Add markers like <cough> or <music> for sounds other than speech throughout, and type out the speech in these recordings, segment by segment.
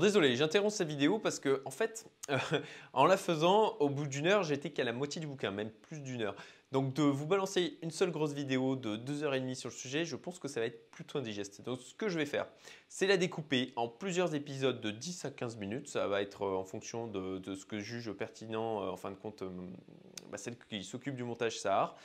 Désolé, j'interromps cette vidéo parce que en fait, <laughs> en la faisant, au bout d'une heure, j'étais qu'à la moitié du bouquin, même plus d'une heure. Donc de vous balancer une seule grosse vidéo de 2h30 sur le sujet, je pense que ça va être plutôt indigeste. Donc ce que je vais faire, c'est la découper en plusieurs épisodes de 10 à 15 minutes. Ça va être euh, en fonction de, ce que juge pertinent, euh, en fin de compte, euh, bah, celle qui s'occupe du montage Sahar.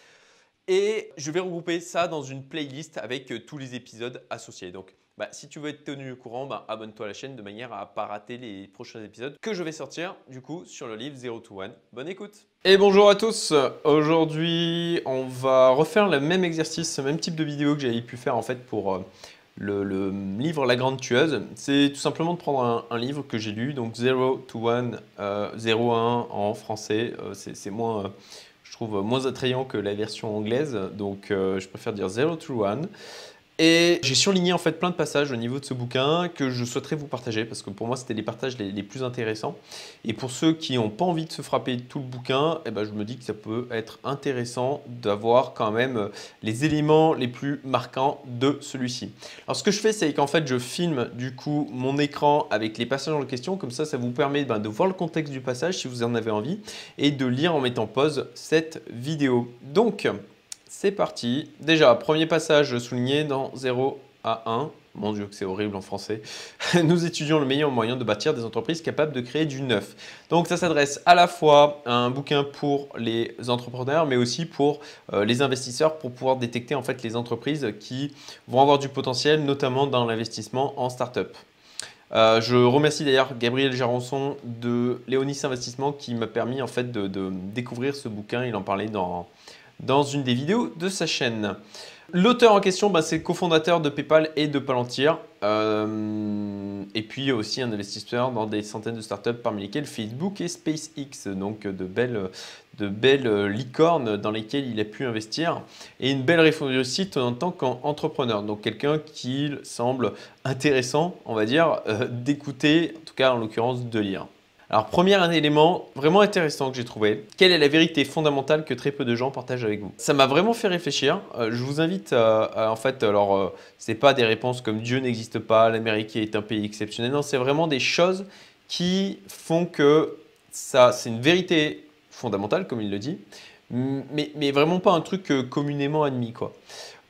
Et je vais regrouper ça dans une playlist avec tous les épisodes associés. Donc bah, si tu veux être tenu au courant, bah, abonne-toi à la chaîne de manière à ne pas rater les prochains épisodes que je vais sortir du coup sur le livre 0 to 1. Bonne écoute Et bonjour à tous Aujourd'hui, on va refaire le même exercice, le même type de vidéo que j'avais pu faire en fait pour euh, le, livre La Grande Tueuse. C'est tout simplement de prendre un, livre que j'ai lu, donc 0 to 1, euh, 0 à 1 en français. Euh, c'est moins je trouve moins attrayant que la version anglaise, donc je préfère dire 0 to 1. Et j'ai surligné en fait plein de passages au niveau de ce bouquin que je souhaiterais vous partager parce que pour moi c'était les partages les, plus intéressants. Et pour ceux qui n'ont pas envie de se frapper tout le bouquin, eh ben, je me dis que ça peut être intéressant d'avoir quand même les éléments les plus marquants de celui-ci. Alors ce que je fais c'est qu'en fait je filme du coup mon écran avec les passages en question, comme ça ça vous permet ben, de voir le contexte du passage si vous en avez envie et de lire en mettant pause cette vidéo. Donc c'est parti. Déjà, premier passage souligné dans 0 à 1. Mon Dieu, que c'est horrible en français. <laughs> Nous étudions le meilleur moyen de bâtir des entreprises capables de créer du neuf. Donc ça s'adresse à la fois à un bouquin pour les entrepreneurs, mais aussi pour euh, les investisseurs, pour pouvoir détecter en fait les entreprises qui vont avoir du potentiel, notamment dans l'investissement en start-up. Euh, je remercie d'ailleurs Gabriel Jaronson de Léonis Investissement qui m'a permis en fait de, de, découvrir ce bouquin. Il en parlait dans, dans une des vidéos de sa chaîne. L'auteur en question, bah, c'est le cofondateur de PayPal et de Palantir. Euh, et puis aussi un investisseur dans des centaines de startups, parmi lesquelles Facebook et SpaceX. Donc de belles, de belles licornes dans lesquelles il a pu investir. Et une belle réussite en tant qu'entrepreneur. Donc quelqu'un qui semble intéressant, on va dire, euh, d'écouter, en tout cas en l'occurrence de lire. Alors, premier un élément vraiment intéressant que j'ai trouvé. Quelle est la vérité fondamentale que très peu de gens partagent avec vous? Ça m'a vraiment fait réfléchir. Euh, je vous invite à, en fait, alors, euh, c'est pas des réponses comme Dieu n'existe pas, l'Amérique est un pays exceptionnel. Non, c'est vraiment des choses qui font que ça, c'est une vérité fondamentale, comme il le dit, mais, mais vraiment pas un truc euh, communément admis, quoi.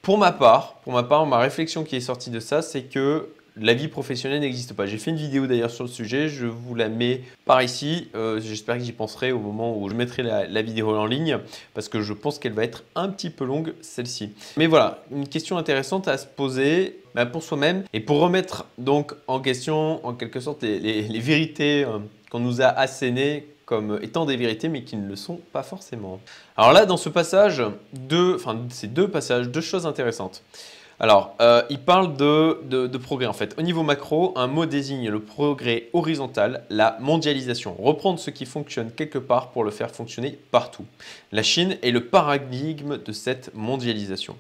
Pour ma part, pour ma part, ma réflexion qui est sortie de ça, c'est que la vie professionnelle n'existe pas. J'ai fait une vidéo d'ailleurs sur le sujet, je vous la mets par ici. Euh, j'espère que j'y penserai au moment où je mettrai la, vidéo en ligne parce que je pense qu'elle va être un petit peu longue celle-ci. Mais voilà, une question intéressante à se poser bah, pour soi-même et pour remettre donc en question en quelque sorte les, vérités euh, qu'on nous a assénées comme étant des vérités mais qui ne le sont pas forcément. Alors là, dans ce passage, deux, enfin ces deux passages, deux choses intéressantes. Alors, euh, il parle de, progrès en fait. Au niveau macro, un mot désigne le progrès horizontal, la mondialisation. Reprendre ce qui fonctionne quelque part pour le faire fonctionner partout. La Chine est le paradigme de cette mondialisation.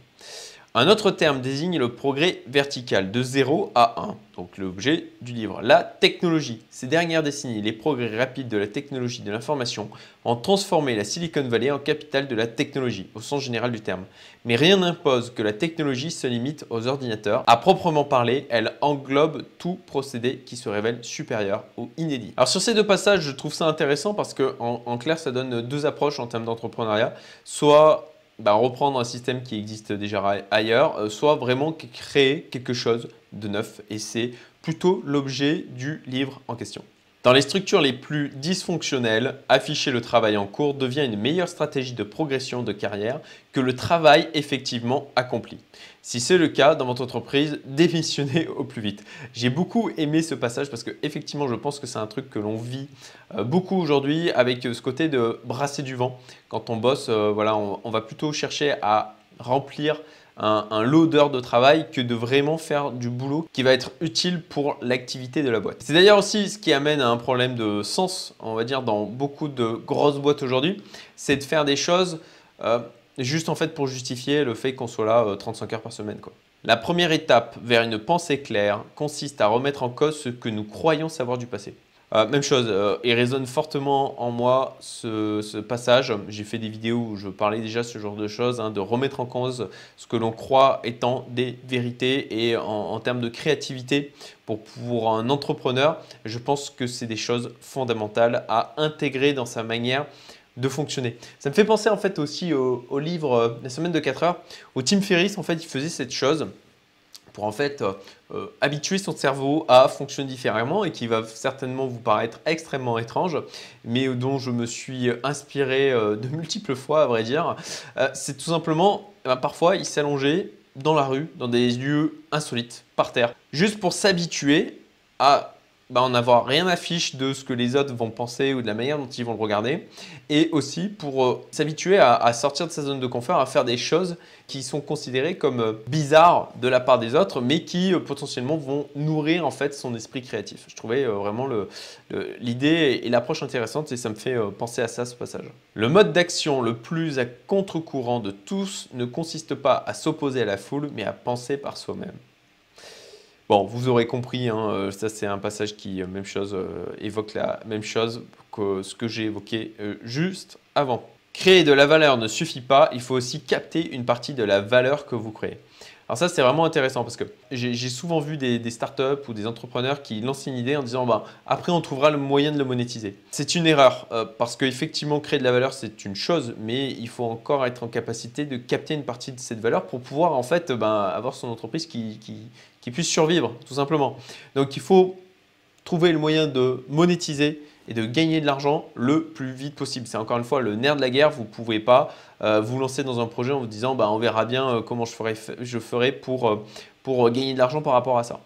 Un autre terme désigne le progrès vertical de 0 à 1, donc l'objet du livre. La technologie. Ces dernières décennies, les progrès rapides de la technologie de l'information ont transformé la Silicon Valley en capitale de la technologie, au sens général du terme. Mais rien n'impose que la technologie se limite aux ordinateurs. À proprement parler, elle englobe tout procédé qui se révèle supérieur ou inédit. Alors sur ces deux passages, je trouve ça intéressant parce que en clair, ça donne deux approches en termes d'entrepreneuriat. Soit bah, reprendre un système qui existe déjà ailleurs, euh, soit vraiment créer quelque chose de neuf. Et c'est plutôt l'objet du livre en question. Dans les structures les plus dysfonctionnelles, afficher le travail en cours devient une meilleure stratégie de progression de carrière que le travail effectivement accompli. Si c'est le cas dans votre entreprise, <laughs> démissionnez au plus vite. J'ai beaucoup aimé ce passage parce que effectivement, je pense que c'est un truc que l'on vit euh, beaucoup aujourd'hui avec ce côté de brasser du vent. Quand on bosse, euh, voilà, on va plutôt chercher à remplir un, lot d'heures de travail que de vraiment faire du boulot qui va être utile pour l'activité de la boîte. C'est d'ailleurs aussi ce qui amène à un problème de sens, on va dire, dans beaucoup de grosses boîtes aujourd'hui, c'est de faire des choses euh, juste en fait pour justifier le fait qu'on soit là 35 euh, heures par semaine. Quoi. La première étape vers une pensée claire consiste à remettre en cause ce que nous croyons savoir du passé. Euh, même chose, euh, il résonne fortement en moi ce, passage. J'ai fait des vidéos où je parlais déjà ce genre de choses, hein, de remettre en cause ce que l'on croit étant des vérités et en, termes de créativité pour, pour un entrepreneur, je pense que c'est des choses fondamentales à intégrer dans sa manière de fonctionner. Ça me fait penser en fait aussi au, livre La semaine de 4 heures, où Tim Ferriss en fait il faisait cette chose pour en fait euh, euh, habituer son cerveau à fonctionner différemment et qui va certainement vous paraître extrêmement étrange, mais dont je me suis inspiré euh, de multiples fois à vrai dire. C'est tout simplement, eh ben, parfois il s'allongeait dans la rue, dans des lieux insolites, par terre, juste pour s'habituer à bah, en avoir rien à fiche de ce que les autres vont penser ou de la manière dont ils vont le regarder. Et aussi pour euh, s'habituer à, sortir de sa zone de confort, à faire des choses qui sont considérées comme euh, bizarres de la part des autres, mais qui euh, potentiellement vont nourrir en fait son esprit créatif. Je trouvais vraiment l'idée et l'approche intéressante et ça me fait penser à ça ce passage. Le mode d'action le plus à contre-courant de tous ne consiste pas à s'opposer à la foule, mais à penser par soi-même. Bon, vous aurez compris, hein, euh, ça c'est un passage qui, euh, même chose, euh, évoque la même chose que ce que j'ai évoqué juste avant. Créer de la valeur ne suffit pas, il faut aussi capter une partie de la valeur que vous créez. Alors ça, c'est vraiment intéressant parce que j'ai souvent vu des, startups ou des entrepreneurs qui lancent une idée en disant bah, après, on trouvera le moyen de le monétiser. C'est une erreur parce qu'effectivement, créer de la valeur, c'est une chose, mais il faut encore être en capacité de capter une partie de cette valeur pour pouvoir en fait ben, avoir son entreprise qui, qui puisse survivre, tout simplement. Donc il faut trouver le moyen de monétiser et de gagner de l'argent le plus vite possible. C'est encore une fois le nerf de la guerre. Vous ne pouvez pas euh, vous lancer dans un projet en vous disant bah, on verra bien euh, comment je ferai, je ferai pour, euh, pour gagner de l'argent par rapport à ça.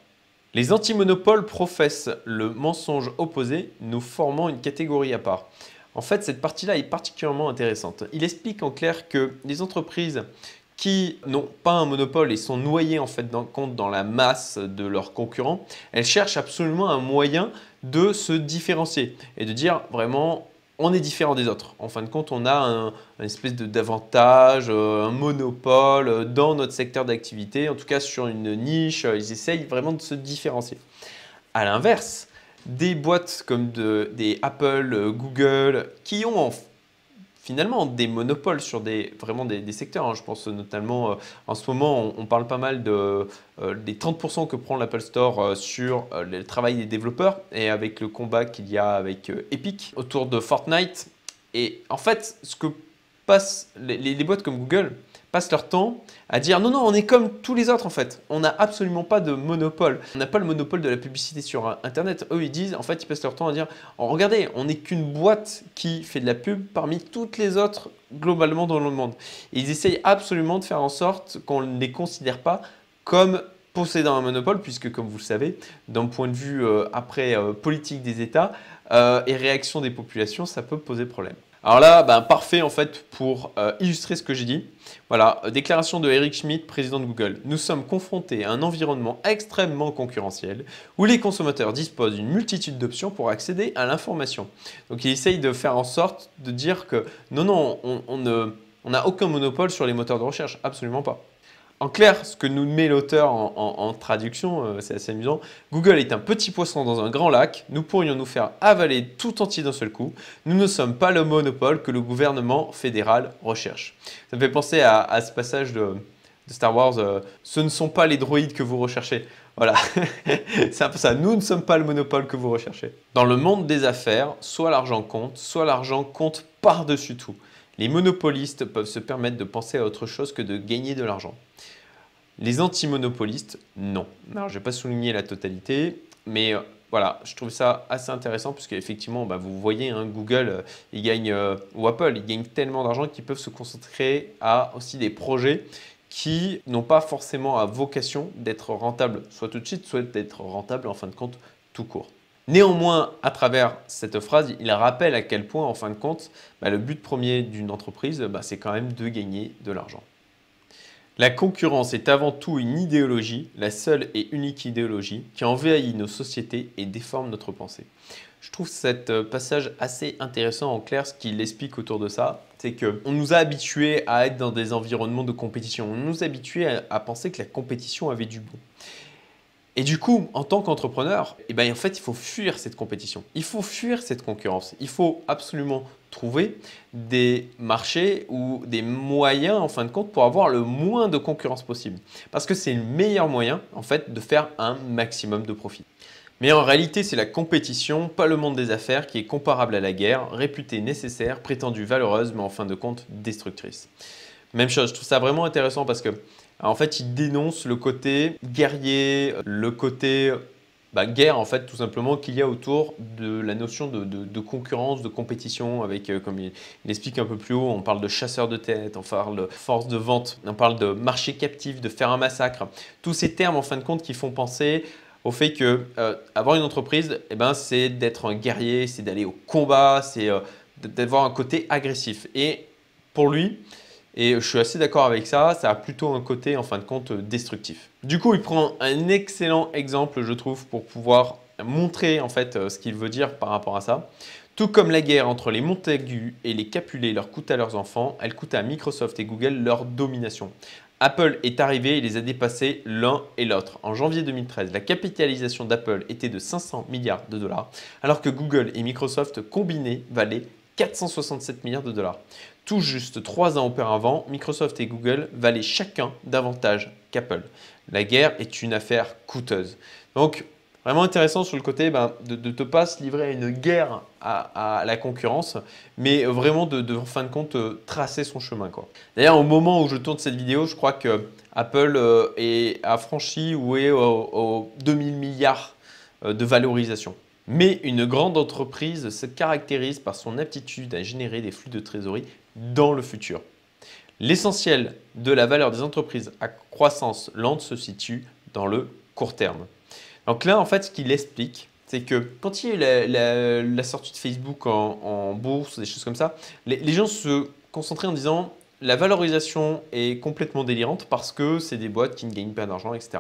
Les antimonopoles professent le mensonge opposé, nous formant une catégorie à part. En fait, cette partie-là est particulièrement intéressante. Il explique en clair que les entreprises qui n'ont pas un monopole et sont noyées en fait dans, compte dans la masse de leurs concurrents, elles cherchent absolument un moyen de se différencier et de dire vraiment on est différent des autres. En fin de compte, on a un, espèce d'avantage, euh, un monopole dans notre secteur d'activité, en tout cas sur une niche, ils essayent vraiment de se différencier. À l'inverse, des boîtes comme des Apple, Google, qui ont en finalement des monopoles sur des, vraiment des, secteurs. Hein. Je pense notamment, euh, en ce moment, on, parle pas mal de, euh, des 30% que prend l'Apple Store euh, sur le travail des développeurs et avec le combat qu'il y a avec Epic autour de Fortnite. Et en fait, ce que passent les boîtes comme Google, passent leur temps à dire non, non, on est comme tous les autres en fait. On n'a absolument pas de monopole. On n'a pas le monopole de la publicité sur Internet. Eux, ils disent, en fait, ils passent leur temps à dire oh, regardez, on n'est qu'une boîte qui fait de la pub parmi toutes les autres globalement dans le monde. Ils essayent absolument de faire en sorte qu'on ne les considère pas comme possédant un monopole, puisque comme vous le savez, d'un point de vue euh, après euh, politique des États euh, et réaction des populations, ça peut poser problème. Alors là, ben, parfait en fait pour euh, illustrer ce que j'ai dit. Voilà, euh, déclaration de Eric Schmidt, président de Google. Nous sommes confrontés à un environnement extrêmement concurrentiel où les consommateurs disposent d'une multitude d'options pour accéder à l'information. Donc il essaye de faire en sorte de dire que non, non, on n'a aucun monopole sur les moteurs de recherche, absolument pas. En clair, ce que nous met l'auteur en, traduction, euh, c'est assez amusant. Google est un petit poisson dans un grand lac. Nous pourrions nous faire avaler tout entier d'un seul coup. Nous ne sommes pas le monopole que le gouvernement fédéral recherche. Ça me fait penser à, ce passage de, Star Wars. Euh, ce ne sont pas les droïdes que vous recherchez. Voilà, <laughs> c'est un peu ça. Nous ne sommes pas le monopole que vous recherchez. Dans le monde des affaires, soit l'argent compte, soit l'argent compte par-dessus tout. Les monopolistes peuvent se permettre de penser à autre chose que de gagner de l'argent. Les antimonopolistes, non. Alors, je ne vais pas souligner la totalité, mais euh, voilà, je trouve ça assez intéressant puisque effectivement, bah, vous voyez, hein, Google, euh, il gagne, euh, ou Apple, ils gagnent tellement d'argent qu'ils peuvent se concentrer à aussi des projets qui n'ont pas forcément à vocation d'être rentables, soit tout de suite, soit d'être rentables en fin de compte tout court. Néanmoins, à travers cette phrase, il rappelle à quel point, en fin de compte, bah, le but premier d'une entreprise, bah, c'est quand même de gagner de l'argent. La concurrence est avant tout une idéologie, la seule et unique idéologie qui envahit nos sociétés et déforme notre pensée. Je trouve cet euh, passage assez intéressant en clair, ce qu'il explique autour de ça, c'est qu'on nous a habitués à être dans des environnements de compétition, on nous a habitués à, penser que la compétition avait du bon. Et du coup, en tant qu'entrepreneur, eh ben, en fait, il faut fuir cette compétition. Il faut fuir cette concurrence. Il faut absolument trouver des marchés ou des moyens, en fin de compte, pour avoir le moins de concurrence possible. Parce que c'est le meilleur moyen, en fait, de faire un maximum de profit. Mais en réalité, c'est la compétition, pas le monde des affaires, qui est comparable à la guerre, réputée nécessaire, prétendue valeureuse, mais en fin de compte destructrice. Même chose, je trouve ça vraiment intéressant parce que en fait, il dénonce le côté guerrier, le côté bah, guerre, en fait, tout simplement, qu'il y a autour de la notion de, concurrence, de compétition, avec, euh, comme il, explique un peu plus haut, on parle de chasseurs de tête, on parle de force de vente, on parle de marché captif, de faire un massacre. Tous ces termes, en fin de compte, qui font penser au fait que euh, avoir une entreprise, eh ben, c'est d'être un guerrier, c'est d'aller au combat, c'est euh, d'avoir un côté agressif. Et pour lui, et je suis assez d'accord avec ça, ça a plutôt un côté en fin de compte destructif. Du coup, il prend un excellent exemple, je trouve, pour pouvoir montrer en fait euh, ce qu'il veut dire par rapport à ça. Tout comme la guerre entre les Montagu et les Capulet leur coûte à leurs enfants, elle coûte à Microsoft et Google leur domination. Apple est arrivé et les a dépassés l'un et l'autre. En janvier 2013, la capitalisation d'Apple était de 500 milliards de dollars, alors que Google et Microsoft combinés valaient 467 milliards de dollars. Tout juste trois ans auparavant, Microsoft et Google valaient chacun davantage qu'Apple. La guerre est une affaire coûteuse. Donc, vraiment intéressant sur le côté ben, de ne pas se livrer à une guerre à, la concurrence, mais vraiment de, en fin de compte, tracer son chemin. D'ailleurs, au moment où je tourne cette vidéo, je crois que Apple euh, est, a franchi ou est aux 2000 milliards euh, de valorisation. Mais une grande entreprise se caractérise par son aptitude à générer des flux de trésorerie dans le futur. L'essentiel de la valeur des entreprises à croissance lente se situe dans le court terme. Donc là, en fait, ce qu'il explique, c'est que quand il y a eu la, sortie de Facebook en, bourse, des choses comme ça, les, gens se concentraient en disant la valorisation est complètement délirante parce que c'est des boîtes qui ne gagnent pas d'argent, etc.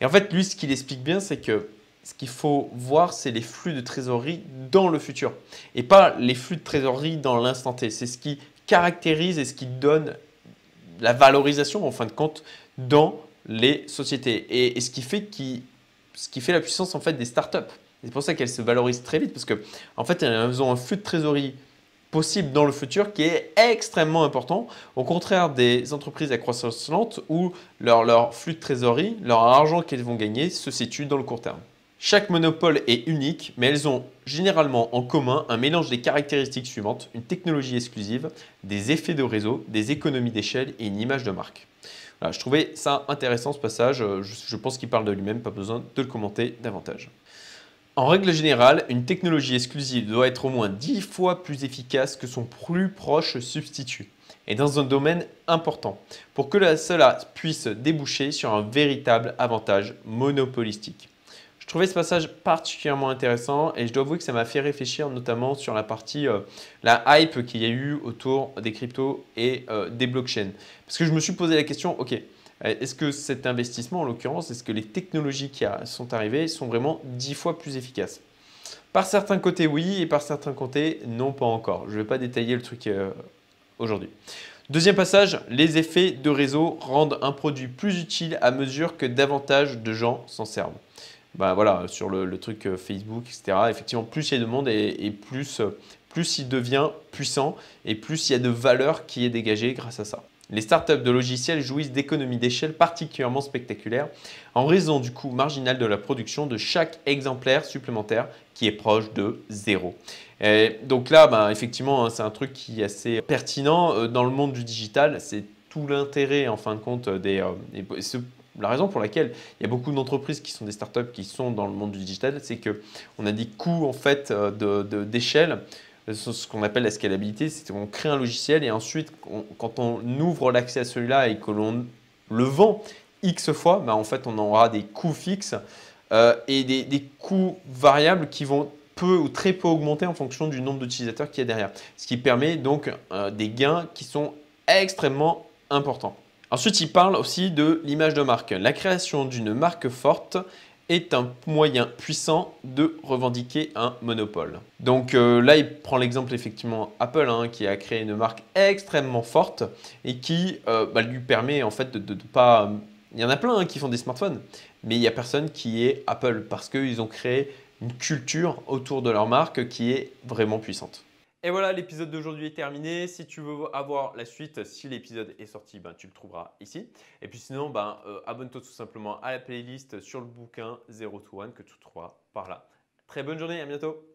Et en fait, lui, ce qu'il explique bien, c'est que ce qu'il faut voir, c'est les flux de trésorerie dans le futur et pas les flux de trésorerie dans l'instant T. C'est ce qui caractérise et ce qui donne la valorisation, en fin de compte, dans les sociétés et, ce, qui fait la puissance en fait des startups. C'est pour ça qu'elles se valorisent très vite parce que en fait, elles ont un flux de trésorerie possible dans le futur qui est extrêmement important, au contraire des entreprises à croissance lente où leur, leur flux de trésorerie, leur argent qu'elles vont gagner se situe dans le court terme. Chaque monopole est unique, mais elles ont généralement en commun un mélange des caractéristiques suivantes, une technologie exclusive, des effets de réseau, des économies d'échelle et une image de marque. je trouvais ça intéressant ce passage, je, je pense qu'il parle de lui-même, pas besoin de le commenter davantage. En règle générale, une technologie exclusive doit être au moins 10 fois plus efficace que son plus proche substitut, et dans un domaine important, pour que cela puisse déboucher sur un véritable avantage monopolistique. Trouvais ce passage particulièrement intéressant et je dois avouer que ça m'a fait réfléchir notamment sur la partie, euh, la hype qu'il y a eu autour des cryptos et euh, des blockchains. Parce que je me suis posé la question, ok, euh, est-ce que cet investissement en l'occurrence, est-ce que les technologies qui sont arrivées sont vraiment dix fois plus efficaces? Par certains côtés oui et par certains côtés non pas encore. Je ne vais pas détailler le truc aujourd'hui. Deuxième passage, les effets de réseau rendent un produit plus utile à mesure que davantage de gens s'en servent bah voilà, sur le, truc euh, Facebook, etc. Effectivement, plus il y a de monde et, plus, euh, plus il devient puissant et plus il y a de valeur qui est dégagée grâce à ça. Les startups de logiciels jouissent d'économies d'échelle particulièrement spectaculaires en raison du coût marginal de la production de chaque exemplaire supplémentaire qui est proche de zéro. donc là, bah, effectivement, hein, c'est un truc qui est assez pertinent euh, dans le monde du digital. C'est tout l'intérêt, en fin de compte, des, la raison pour laquelle il y a beaucoup d'entreprises qui sont des startups qui sont dans le monde du digital, c'est qu'on a des coûts en fait euh, d'échelle. De, ce qu'on appelle la scalabilité, c'est qu'on crée un logiciel et ensuite, quand on ouvre l'accès à celui-là et que l'on le vend X fois, ben en fait, on aura des coûts fixes euh, et des, coûts variables qui vont peu ou très peu augmenter en fonction du nombre d'utilisateurs qu'il y a derrière. Ce qui permet donc euh, des gains qui sont extrêmement importants. Ensuite, il parle aussi de l'image de marque. La création d'une marque forte est un moyen puissant de revendiquer un monopole. Donc euh, là, il prend l'exemple effectivement Apple hein, qui a créé une marque extrêmement forte et qui euh, bah, lui permet en fait de ne pas... Il y en a plein hein, qui font des smartphones, mais il n'y a personne qui est Apple parce qu'ils ont créé une culture autour de leur marque qui est vraiment puissante. Et voilà, l'épisode d'aujourd'hui est terminé. Si tu veux avoir la suite, si l'épisode est sorti, ben, tu le trouveras ici. Et puis sinon, ben, euh, abonne-toi tout simplement à la playlist sur le bouquin 0 to 1 que tu trouveras par là. Très bonne journée, à bientôt